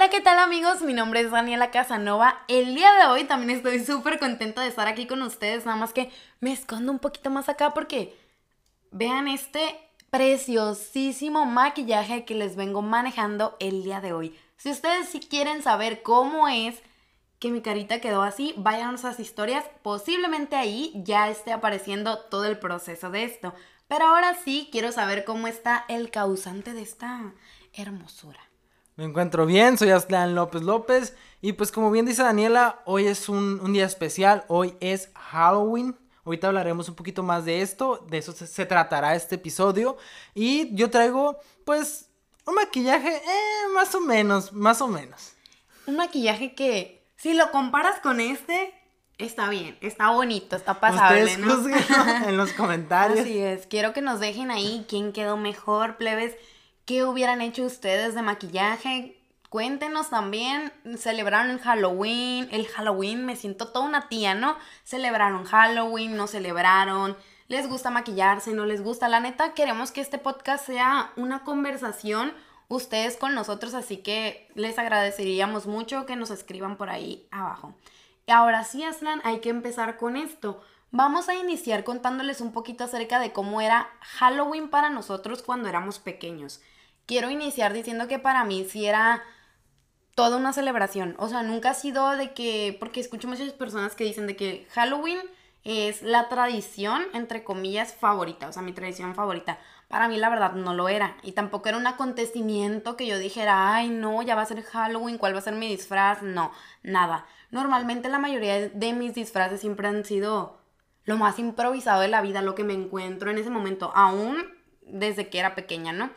Hola, ¿qué tal amigos? Mi nombre es Daniela Casanova. El día de hoy también estoy súper contenta de estar aquí con ustedes, nada más que me escondo un poquito más acá porque vean este preciosísimo maquillaje que les vengo manejando el día de hoy. Si ustedes sí quieren saber cómo es que mi carita quedó así, vayan a nuestras historias, posiblemente ahí ya esté apareciendo todo el proceso de esto. Pero ahora sí quiero saber cómo está el causante de esta hermosura. Me encuentro bien, soy Aslan López López y pues como bien dice Daniela, hoy es un, día especial, hoy es Halloween. Ahorita hablaremos un poquito más de esto, de eso se, tratará este episodio. Y yo traigo pues un maquillaje eh, más o menos, más o menos. Un maquillaje que si lo comparas con este, está bien, está bonito, está pasable, ¿no? en los comentarios. Así es, quiero que nos dejen ahí quién quedó mejor, plebes. ¿Qué hubieran hecho ustedes de maquillaje? Cuéntenos también, celebraron el Halloween, el Halloween, me siento toda una tía, ¿no? Celebraron Halloween, no celebraron, les gusta maquillarse, no les gusta. La neta, queremos que este podcast sea una conversación ustedes con nosotros, así que les agradeceríamos mucho que nos escriban por ahí abajo. Y ahora sí, Aslan, hay que empezar con esto. Vamos a iniciar contándoles un poquito acerca de cómo era Halloween para nosotros cuando éramos pequeños quiero iniciar diciendo que para mí sí era toda una celebración. O sea, nunca ha sido de que, porque escucho muchas personas que dicen de que Halloween es la tradición, entre comillas, favorita, o sea, mi tradición favorita. Para mí la verdad no lo era. Y tampoco era un acontecimiento que yo dijera, ay no, ya va a ser Halloween, ¿cuál va a ser mi disfraz? No, nada. Normalmente la mayoría de mis disfraces siempre han sido lo más improvisado de la vida, lo que me encuentro en ese momento, aún desde que era pequeña, ¿no?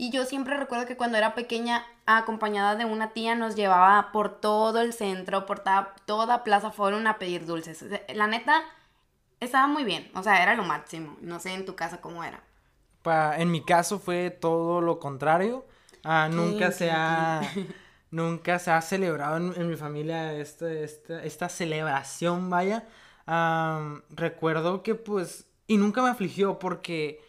Y yo siempre recuerdo que cuando era pequeña, acompañada de una tía, nos llevaba por todo el centro, por toda, Plaza Forum a pedir dulces. La neta, estaba muy bien. O sea, era lo máximo. No sé en tu casa cómo era. en mi caso fue todo lo contrario. Ah, nunca se ha... nunca se ha celebrado en, mi familia este, esta, esta, celebración, vaya. recuerdo que pues... Y nunca me afligió porque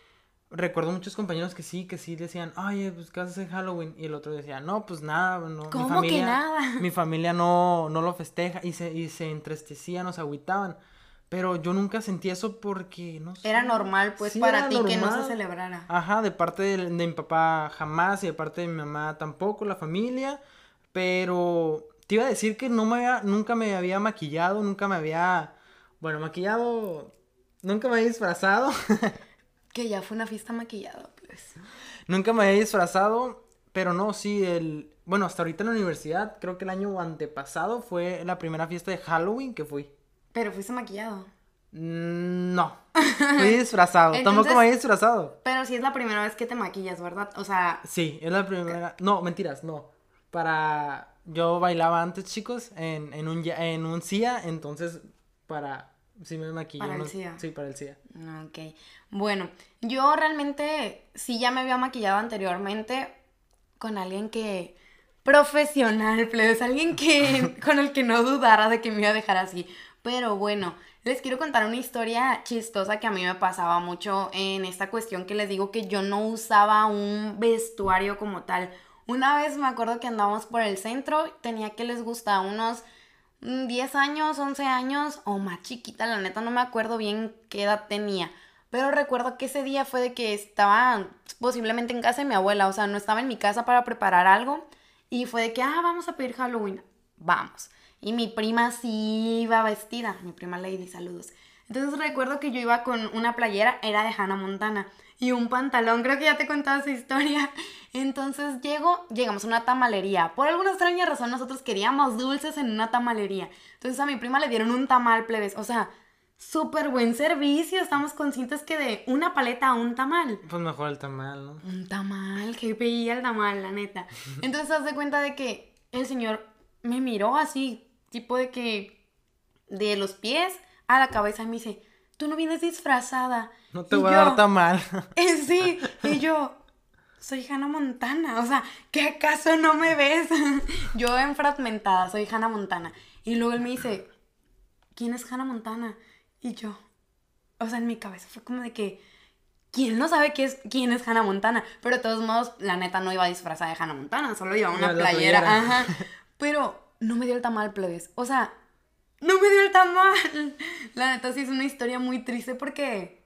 recuerdo muchos compañeros que sí, que sí decían, ay, pues ¿qué haces en Halloween? Y el otro decía, no, pues nada, no, ¿Cómo mi familia, que nada? Mi familia no, no lo festeja y se, y se entristecían, nos agüitaban. Pero yo nunca sentí eso porque, no sé. Era normal, pues, para ti que no se celebrara. Ajá, de parte de, mi papá jamás y de parte de mi mamá tampoco, la familia. Pero te iba a decir que no me había, nunca me había maquillado, nunca me había, bueno, maquillado, nunca me había disfrazado. Que ya fue una fiesta maquillada, pues. Nunca me había disfrazado, pero no, sí, el... Bueno, hasta ahorita en la universidad, creo que el año antepasado fue la primera fiesta de Halloween que fui. Pero fuiste maquillado. Mm, no. Fui disfrazado. Tampoco me había disfrazado. Pero sí es la primera vez que te maquillas, ¿verdad? O sea. Sí, es la primera. No, mentiras, no. Para. Yo bailaba antes, chicos, en, en un en un CIA, entonces para sí me maquillo. Para el CIA. Sí, para el CIA. Ok. Bueno, yo realmente sí ya me había maquillado anteriormente con alguien que profesional, plebes, alguien que con el que no dudara de que me iba a dejar así. Pero bueno, les quiero contar una historia chistosa que a mí me pasaba mucho en esta cuestión que les digo que yo no usaba un vestuario como tal. Una vez me acuerdo que andábamos por el centro, tenía que les gusta unos 10 años, 11 años o más chiquita, la neta no me acuerdo bien qué edad tenía. Pero recuerdo que ese día fue de que estaba posiblemente en casa de mi abuela, o sea, no estaba en mi casa para preparar algo. Y fue de que, ah, vamos a pedir Halloween. Vamos. Y mi prima sí iba vestida, mi prima Lady, saludos. Entonces recuerdo que yo iba con una playera, era de Hannah Montana, y un pantalón, creo que ya te he contado esa historia. Entonces llego, llegamos a una tamalería. Por alguna extraña razón nosotros queríamos dulces en una tamalería. Entonces a mi prima le dieron un tamal, plebes. O sea, súper buen servicio. Estamos conscientes que de una paleta a un tamal. Pues mejor el tamal, ¿no? Un tamal, que veía el tamal, la neta. Entonces haz de cuenta de que el señor me miró así, tipo de que de los pies a la cabeza y me dice, tú no vienes disfrazada. No te voy a dar tamal. Eh, sí, y yo, soy Hannah Montana, o sea, ¿qué acaso no me ves? yo en fragmentada, soy Hannah Montana. Y luego él me dice, ¿quién es Hannah Montana? Y yo, o sea, en mi cabeza fue como de que, ¿Quién no sabe qué es, quién es Hannah Montana? Pero de todos modos, la neta no iba disfrazada de Hannah Montana, solo llevaba una playera. Ajá. Pero no me dio el tamal, plebes. O sea, no me dio el tamal. La neta sí es una historia muy triste porque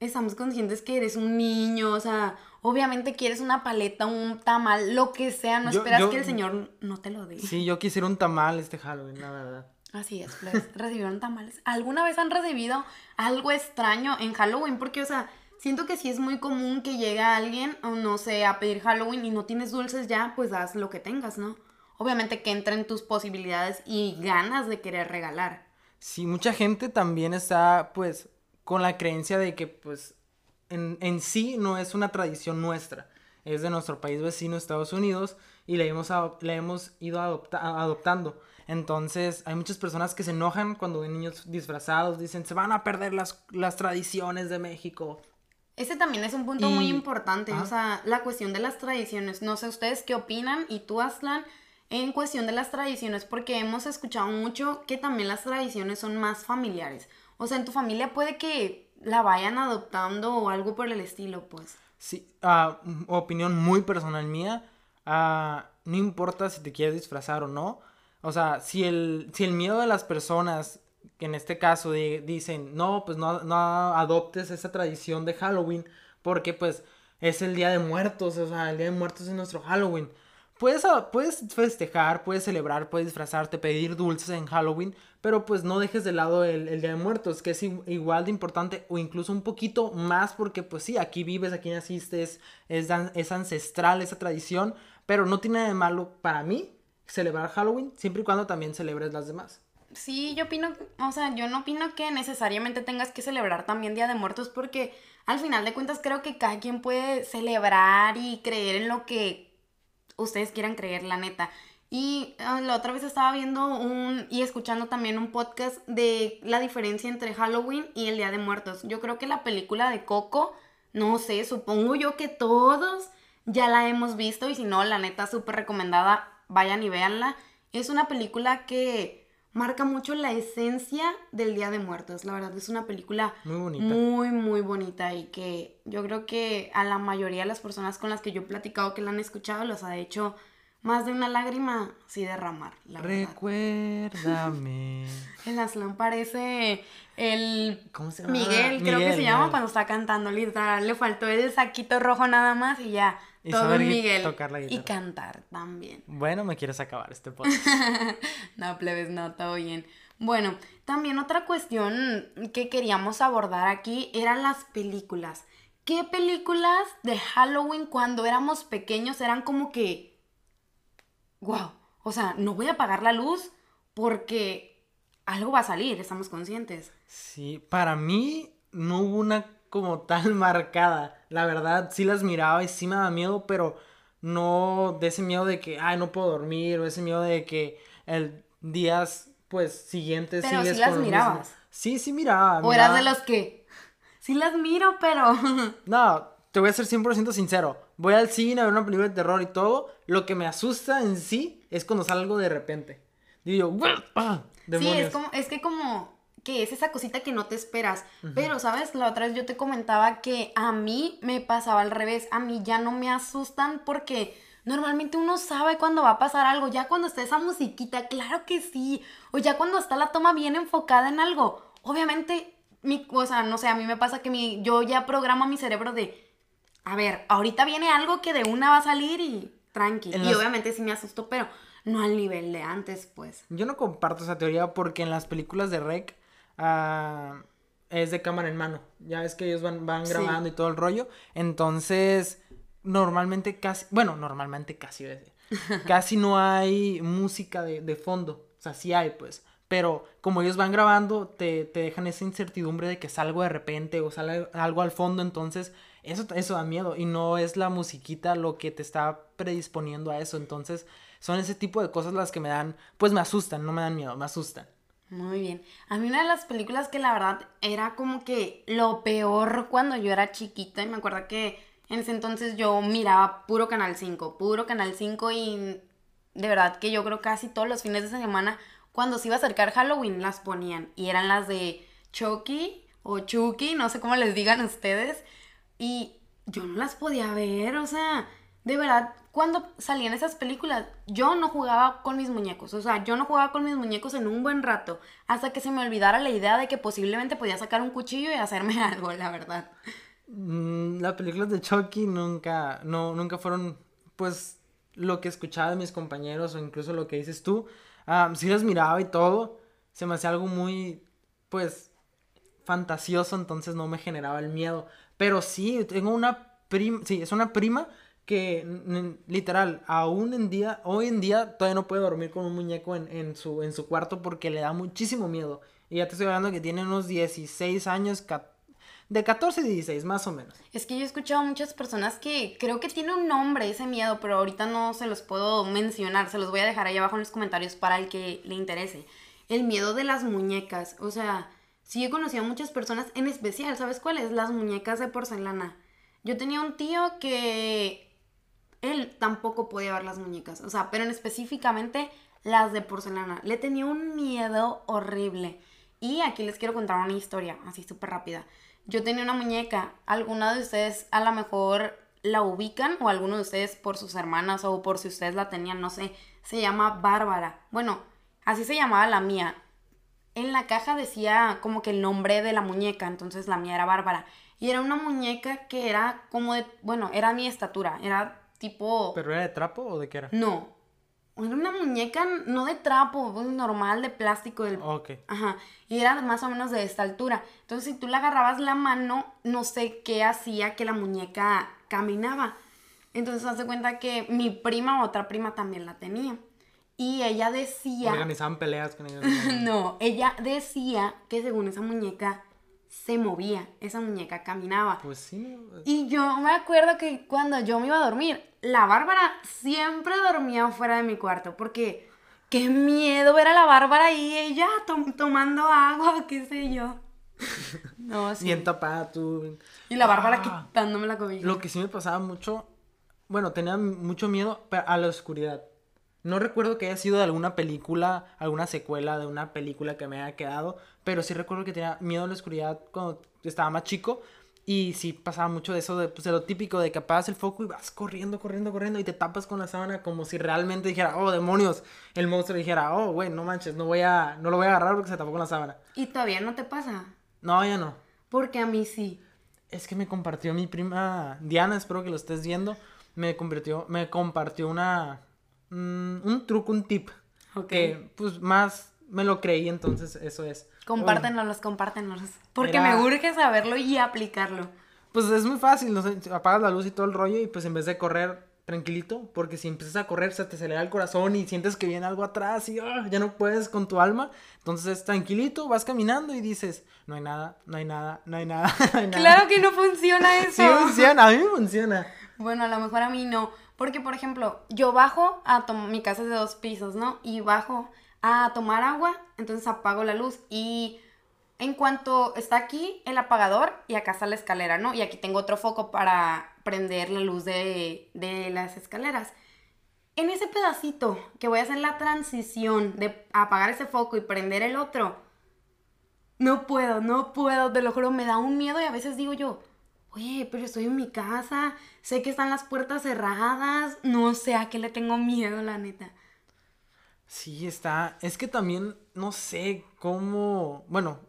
estamos conscientes que eres un niño, o sea, obviamente quieres una paleta, un tamal, lo que sea, no esperas que el señor no te lo dé. Sí, yo quisiera un tamal este Halloween, la verdad. Así es, pues, recibieron tamales. ¿Alguna vez han recibido algo extraño en Halloween? Porque, o sea, siento que sí es muy común que llegue alguien, o no sé, a pedir Halloween y no tienes dulces ya, pues haz lo que tengas, ¿no? Obviamente que entren tus posibilidades y ganas de querer regalar. Sí, mucha gente también está, pues, con la creencia de que, pues, en, en sí no es una tradición nuestra. Es de nuestro país vecino, Estados Unidos, y la hemos, la hemos ido adoptando. Entonces, hay muchas personas que se enojan cuando ven niños disfrazados, dicen, se van a perder las, las tradiciones de México. Ese también es un punto muy importante, o sea, la cuestión de las tradiciones. No sé ustedes qué opinan y tú, Aslan, en cuestión de las tradiciones, porque hemos escuchado mucho que también las tradiciones son más familiares. O sea, en tu familia puede que la vayan adoptando o algo por el estilo, pues. Sí, uh, opinión muy personal mía, uh, no importa si te quieres disfrazar o no, o sea, si el, si el miedo de las personas, que en este caso dicen, no, pues no, no adoptes esa tradición de Halloween, porque pues es el Día de Muertos, o sea, el Día de Muertos es nuestro Halloween. Puedes, puedes festejar, puedes celebrar, puedes disfrazarte, pedir dulces en Halloween, pero pues no dejes de lado el, el, Día de Muertos, que es igual de importante o incluso un poquito más porque pues sí, aquí vives, aquí naciste, es, es, es ancestral esa tradición, pero no tiene nada de malo para mí celebrar Halloween, siempre y cuando también celebres las demás. Sí, yo opino, o sea, yo no opino que necesariamente tengas que celebrar también Día de Muertos porque al final de cuentas creo que cada quien puede celebrar y creer en lo que ustedes quieran creer, la neta. Y ah, la otra vez estaba viendo un y escuchando también un podcast de la diferencia entre Halloween y el Día de Muertos. Yo creo que la película de Coco, no sé, supongo yo que todos ya la hemos visto y si no, la neta súper recomendada vayan y véanla. Es una película que marca mucho la esencia del Día de Muertos. La verdad es una película muy bonita. Muy, muy bonita y que yo creo que a la mayoría de las personas con las que yo he platicado que la han escuchado los ha hecho más de una lágrima sí derramar. La Recuérdame. el Aslan parece el ¿Cómo se llama? Miguel, creo que se llama cuando está cantando, literal. Le faltó el saquito rojo nada más y ya y todo Miguel. Y cantar también. Bueno, me quieres acabar este podcast. no, plebes, no, todo bien. Bueno, también otra cuestión que queríamos abordar aquí eran las películas. ¿Qué películas de Halloween cuando éramos pequeños eran como que... Wow, o sea, no voy a apagar la luz porque algo va a salir, estamos conscientes. Sí, para mí no hubo una como tal marcada. La verdad, sí las miraba y sí me daba miedo, pero no de ese miedo de que, ay, no puedo dormir, o ese miedo de que el días, pues, siguientes pero sí las mirabas. Sí, sí miraba. O eras de los que, sí las miro, pero... no, te voy a ser 100% sincero. Voy al cine a ver una película de terror y todo. Lo que me asusta en sí es cuando salgo de repente. Digo, ¡ah! Sí, es, como, es que como que es esa cosita que no te esperas. Pero, ¿sabes? La otra vez yo te comentaba que a mí me pasaba al revés. A mí ya no me asustan porque normalmente uno sabe cuándo va a pasar algo. Ya cuando está esa musiquita, claro que sí. O ya cuando está la toma bien enfocada en algo. Obviamente, mi, o sea, no sé, a mí me pasa que mi, yo ya programo mi cerebro de, a ver, ahorita viene algo que de una va a salir y tranqui. Y obviamente sí me asustó, pero no al nivel de antes, pues. Yo no comparto esa teoría porque en las películas de Rec es de cámara en mano. Ya ves que ellos van, van grabando y todo el rollo. Entonces, normalmente casi, bueno, normalmente casi, casi no hay música de, fondo. O sea, sí hay, pues. Pero como ellos van grabando, te, dejan esa incertidumbre de que salgo de repente o sale algo al fondo. Entonces, eso, eso da miedo. Y no es la musiquita lo que te está predisponiendo a eso. Entonces, son ese tipo de cosas las que me dan, pues me asustan, no me dan miedo, me asustan. Muy bien. A mí una de las películas que la verdad era como que lo peor cuando yo era chiquita y me acuerdo que en ese entonces yo miraba puro Canal 5, puro Canal 5 y de verdad que yo creo casi todos los fines de semana cuando se iba a acercar Halloween las ponían y eran las de Chucky o Chucky, no sé cómo les digan ustedes, Y yo no las podía ver, o sea, de verdad, cuando salían esas películas, yo no jugaba con mis muñecos, o sea, yo no jugaba con mis muñecos en un buen rato, hasta que se me olvidara la idea de que posiblemente podía sacar un cuchillo y hacerme algo, la verdad. Mm, las películas de Chucky nunca, no, nunca fueron, pues, lo que escuchaba de mis compañeros o incluso lo que dices tú. Ah, sí las miraba y todo, se me hacía algo muy, pues, fantasioso, entonces no me generaba el miedo. Pero sí, tengo una prima, sí, es una prima que literal, aún en día, hoy en día todavía no puede dormir con un muñeco en, en, su, en su cuarto porque le da muchísimo miedo. Y ya te estoy hablando que tiene unos 16 años, de 14 y 16, más o menos. Es que yo he escuchado a muchas personas que creo que tiene un nombre ese miedo, pero ahorita no se los puedo mencionar, se los voy a dejar ahí abajo en los comentarios para el que le interese. El miedo de las muñecas, o sea, sí he conocido a muchas personas, en especial, ¿sabes cuáles? Las muñecas de porcelana. Yo tenía un tío que él tampoco podía ver las muñecas, o sea, pero en específicamente las de porcelana. Le tenía un miedo horrible. Y aquí les quiero contar una historia, así súper rápida. Yo tenía una muñeca, alguna de ustedes a lo mejor la ubican o alguno de ustedes por sus hermanas o por si ustedes la tenían, no sé, se llama Bárbara. Bueno, así se llamaba la mía. En la caja decía como que el nombre de la muñeca, entonces la mía era Bárbara. Y era una muñeca que era como de, bueno, era mi estatura, era tipo... ¿Pero era de trapo o de qué era? No, era una muñeca no de trapo, normal, de plástico. Del... Ok. Ajá. Y era más o menos de esta altura. Entonces, si tú le agarrabas la mano, no sé qué hacía que la muñeca caminaba. Entonces, hace cuenta que mi prima, otra prima, también la tenía. Y ella decía. Organizaban peleas con ella. no, ella decía que según esa muñeca se movía, esa muñeca caminaba. Pues sí. Y yo me acuerdo que cuando yo me iba a dormir, la Bárbara siempre dormía fuera de mi cuarto, porque qué miedo ver a la Bárbara ahí, ella tomando agua, qué sé yo. No, sí. Bien tapada tú. Y la Bárbara ah. quitándome la cobija. Lo que sí me pasaba mucho, bueno, tenía mucho miedo a la oscuridad. No recuerdo que haya sido de alguna película, alguna secuela de una película que me haya quedado, pero sí recuerdo que tenía miedo a la oscuridad cuando estaba más chico. Y sí pasaba mucho de eso, de, pues, de lo típico, de que apagas el foco y vas corriendo, corriendo, corriendo y te tapas con la sábana como si realmente dijera, oh, demonios, el monstruo dijera, oh, güey, no manches, no voy a, no lo voy a agarrar porque se tapó con la sábana. ¿Y todavía no te pasa? No, ya no. Porque a mí sí. Es que me compartió mi prima Diana, espero que lo estés viendo, me, convirtió, me compartió una, Mm, un truco, un tip. Ok. Que pues más me lo creí, entonces eso es. Compártenos, compártenos. Porque me urge saberlo y aplicarlo. Pues es muy fácil, ¿no? apagas la luz y todo el rollo y pues en vez de correr tranquilito, porque si empiezas a correr se te acelera el corazón y sientes que viene algo atrás y ah, ya no puedes con tu alma. Entonces es tranquilito, vas caminando y dices, no hay nada, no hay nada, no hay nada. No hay nada. Claro que no funciona eso. Sí funciona, a mí me funciona. Bueno, a lo mejor a mí no. Porque, por ejemplo, yo bajo a mi casa es de dos pisos, ¿no? Y bajo a tomar agua, entonces apago la luz y en cuanto está aquí el apagador y acá está la escalera, ¿no? Y aquí tengo otro foco para prender la luz de, de las escaleras. En ese pedacito que voy a hacer la transición de apagar ese foco y prender el otro, no puedo, no puedo, te lo juro, me da un miedo y a veces digo yo, oye, pero estoy en mi casa, sé que están las puertas cerradas, no sé a qué le tengo miedo, la neta. Sí, está. Es que también no sé cómo. Bueno,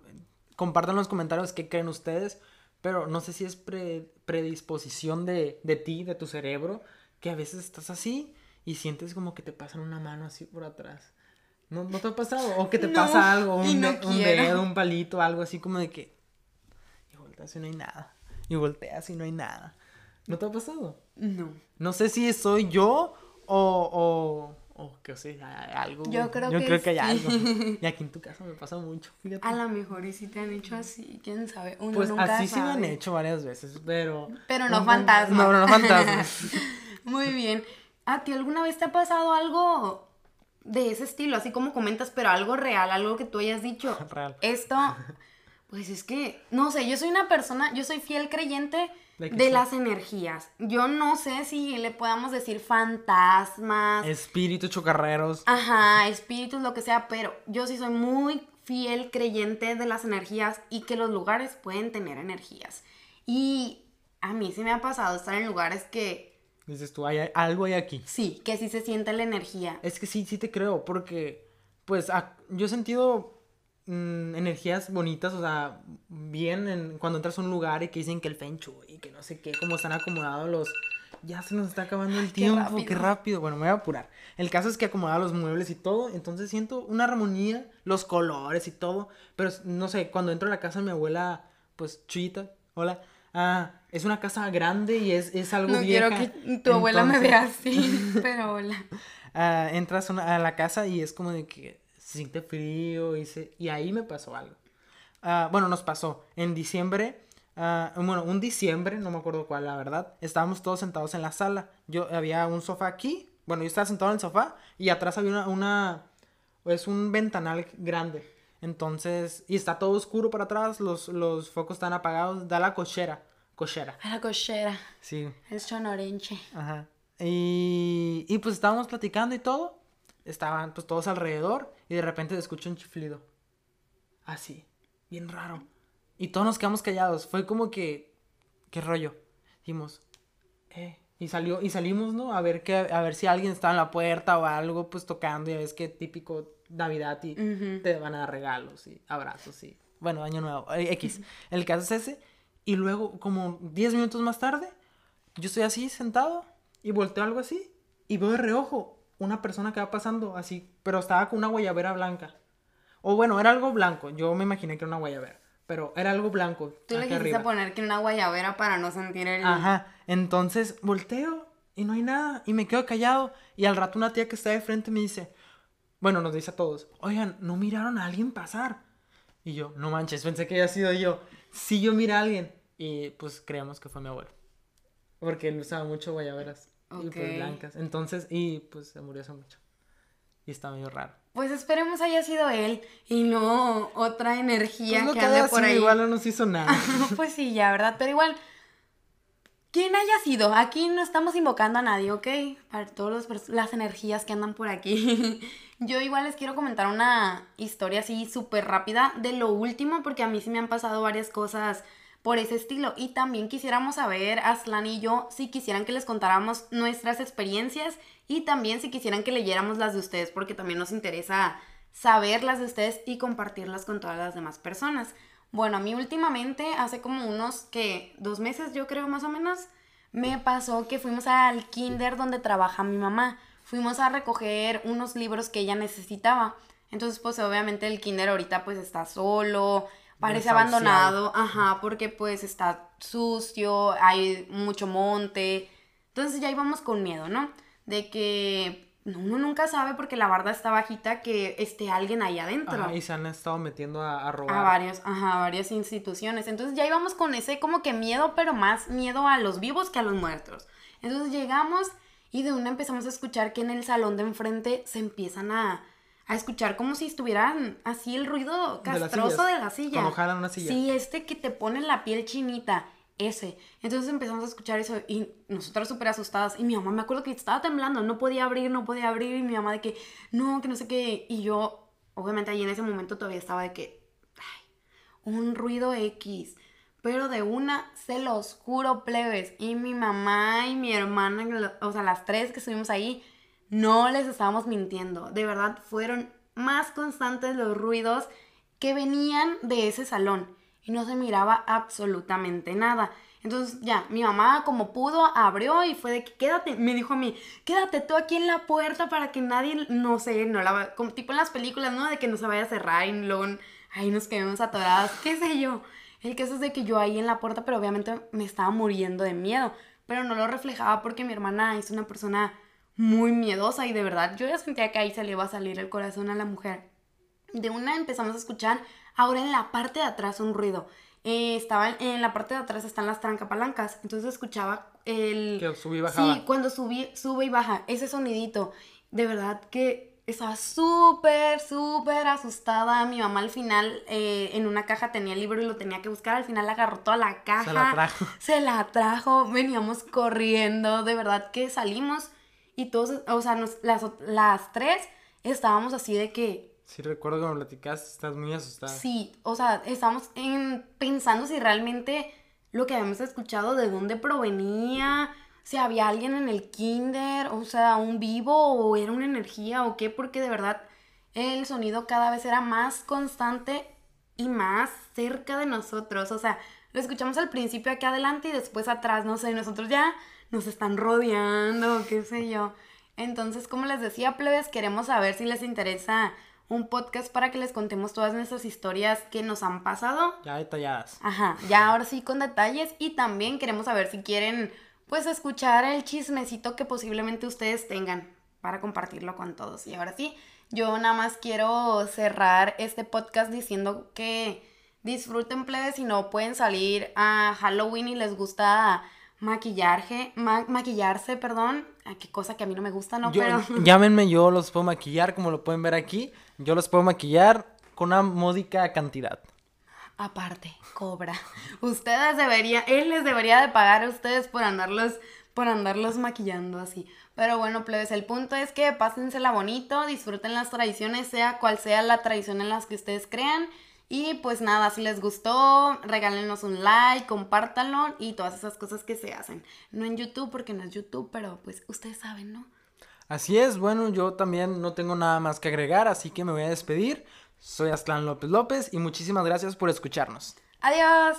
compartan los comentarios qué creen ustedes, pero no sé si es predisposición de, de ti, de tu cerebro, que a veces estás así y sientes como que te pasan una mano así por atrás. ¿No, ¿no te ha pasado? O que te pasa algo, un, un dedo, un palito, algo así como de que. Y vueltas y no hay nada y volteas y no hay nada. ¿No te ha pasado? No. No sé si soy yo o, o, o que o sea, algo. Yo creo yo que creo que hay algo. Y aquí en tu casa me pasa mucho, fíjate. A lo mejor y si te han hecho así, quién sabe. Uno pues nunca así sí me han hecho varias veces, pero. Pero no fantasmas. No, no, no fantasmas. Muy bien. ¿A ti alguna vez te ha pasado algo de ese estilo? Así como comentas, pero algo real, algo que tú hayas dicho. Real. Esto, pues es que, no sé, yo soy una persona, yo soy fiel creyente de, las energías. Yo no sé si le podamos decir fantasmas. Espíritus chocarreros. Ajá, espíritus, lo que sea, pero yo sí soy muy fiel creyente de las energías y que los lugares pueden tener energías. Y a mí sí me ha pasado estar en lugares que... Dices tú, hay, algo hay aquí. Sí, que sí se siente la energía. Es que sí, sí te creo, porque pues yo he sentido mm, energías bonitas, o sea, bien en, cuando entras a un lugar y que dicen que el fenchu y que no sé qué, cómo están acomodados los... Ya se nos está acabando el tiempo, qué rápido. Bueno, me voy a apurar. El caso es que acomodaba los muebles y todo, entonces siento una armonía, los colores y todo, pero no sé, cuando entro a la casa de mi abuela, pues chita, hola, ah, es una casa grande y es, es algo no quiero que tu abuela me vea así, pero hola. Ah, entras a la casa y es como de que se siente frío y, se, y ahí me pasó algo. Ah, bueno, nos pasó en diciembre, bueno, un diciembre, no me acuerdo cuál, la verdad, estábamos todos sentados en la sala. Yo había un sofá aquí, bueno, yo estaba sentado en el sofá y atrás había una, una es un ventanal grande. Entonces, y está todo oscuro para atrás, los, los focos están apagados, da la cochera. Cochera. A la cochera. Sí. Es sonorenche. Ajá. Y, y pues estábamos platicando y todo. Estaban pues todos alrededor y de repente se escucha un chiflido. Así, bien raro. Y todos nos quedamos callados. Fue como que, ¿qué rollo? Dijimos, eh. Y salió, y salimos, ¿no? A ver que, a ver si alguien estaba en la puerta o algo, pues tocando. Ya ves que típico Navidad y te van a dar regalos y abrazos y, bueno, año nuevo, eh, X. El caso es ese. Y luego, como 10 minutos más tarde, yo estoy así sentado y volteo algo así y veo de reojo una persona que va pasando así, pero estaba con una guayabera blanca. O bueno, era algo blanco, yo me imaginé que era una guayabera, pero era algo blanco. Tú le quisiste poner que una guayabera para no sentir el... Ajá, entonces volteo y no hay nada y me quedo callado y al rato una tía que está de frente me dice, bueno, nos dice a todos, oigan, ¿no miraron a alguien pasar? Y yo, no manches, pensé que había sido yo. Sí, yo miré a alguien. Y pues creemos que fue mi abuelo. Porque él usaba mucho guayaberas. Y pues blancas. Entonces, y pues se murió hace mucho. Y está medio raro. Pues esperemos haya sido él y no otra energía pues que, que ande por ahí. Igual no nos hizo nada. pues sí, ya, ¿verdad? Pero igual, quien haya sido, aquí no estamos invocando a nadie, ¿ok? Para todas las energías que andan por aquí. Yo igual les quiero comentar una historia así súper rápida de lo último, porque a mí sí me han pasado varias cosas por ese estilo. Y también quisiéramos saber, Aslan y yo, si quisieran que les contáramos nuestras experiencias y también si quisieran que leyéramos las de ustedes, porque también nos interesa saber las de ustedes y compartirlas con todas las demás personas. Bueno, a mí últimamente, hace como unos que dos meses yo creo más o menos, me pasó que fuimos al kinder donde trabaja mi mamá. Fuimos a recoger unos libros que ella necesitaba. Entonces, pues obviamente el kinder ahorita pues está solo, parece abandonado, ajá, porque pues está sucio, hay mucho monte. Entonces ya íbamos con miedo, ¿no? De que uno nunca sabe porque la barda está bajita que esté alguien ahí adentro. y se han estado metiendo a, robar. A varias, ajá, varias instituciones. Entonces ya íbamos con ese como que miedo, pero más miedo a los vivos que a los muertos. Entonces llegamos y de una empezamos a escuchar que en el salón de enfrente se empiezan a, a escuchar como si estuvieran así el ruido castroso de, la silla. Como jalan una silla. Sí, este que te pone la piel chinita ese. Entonces empezamos a escuchar eso y nosotras súper asustadas. Y mi mamá me acuerdo que estaba temblando, no podía abrir, no podía abrir. Y mi mamá de que, no, que no sé qué. Y yo, obviamente ahí en ese momento todavía estaba de que, ay, un ruido X. Pero de una, se los juro, plebes. Y mi mamá y mi hermana, o sea, las tres que estuvimos ahí, no les estábamos mintiendo. De verdad, fueron más constantes los ruidos que venían de ese salón y no se miraba absolutamente nada. Entonces ya, mi mamá como pudo abrió y fue de que quédate, me dijo a mí, quédate tú aquí en la puerta para que nadie, no sé, no la como tipo en las películas, ¿no? De que no se vaya a cerrar y luego ahí nos quedamos atoradas, qué sé yo. El caso es de que yo ahí en la puerta, pero obviamente me estaba muriendo de miedo, pero no lo reflejaba porque mi hermana es una persona muy miedosa y de verdad yo ya sentía que ahí se le iba a salir el corazón a la mujer. De una empezamos a escuchar Ahora en la parte de atrás un ruido. Eh, estaba en la parte de atrás están las trancapalancas. Entonces escuchaba el... Que sube y baja. Sí, cuando subí, sube y baja. Ese sonidito. De verdad que estaba súper, súper asustada. Mi mamá al final eh, en una caja tenía el libro y lo tenía que buscar. Al final agarró toda la caja. Se la trajo. Se la trajo. Veníamos corriendo. De verdad que salimos y todos, o sea, las, las tres estábamos así de que Sí, recuerdo cuando platicas, estás muy asustada. Sí, o sea, estamos en, pensando si realmente lo que habíamos escuchado, de dónde provenía, si había alguien en el kinder, o sea, un vivo o era una energía o qué, porque de verdad el sonido cada vez era más constante y más cerca de nosotros. O sea, lo escuchamos al principio aquí adelante y después atrás, no sé, nosotros ya nos están rodeando, qué sé yo. Entonces, como les decía, plebes, queremos saber si les interesa un podcast para que les contemos todas nuestras historias que nos han pasado. Ya detalladas. Ajá, ya ahora sí con detalles y también queremos saber si quieren pues escuchar el chismecito que posiblemente ustedes tengan para compartirlo con todos. Y ahora sí, yo nada más quiero cerrar este podcast diciendo que disfruten plebes si no pueden salir a Halloween y les gusta maquillarse, maquillarse, perdón, a qué cosa que a mí no me gusta, ¿no? Pero... Llámenme, yo los puedo maquillar, como lo pueden ver aquí. Yo los puedo maquillar con una módica cantidad. Aparte, cobra. Ustedes deberían, él les debería de pagar a ustedes por andarlos, por andarlos maquillando así. Pero bueno, plebes, el punto es que pásensela bonito, disfruten las tradiciones, sea cual sea la tradición en las que ustedes crean. Y pues nada, si les gustó, regálenos un like, compártanlo y todas esas cosas que se hacen. No en YouTube porque no es YouTube, pero pues ustedes saben, ¿no? Así es, bueno, yo también no tengo nada más que agregar, así que me voy a despedir. Soy Asclan López López y muchísimas gracias por escucharnos. Adiós.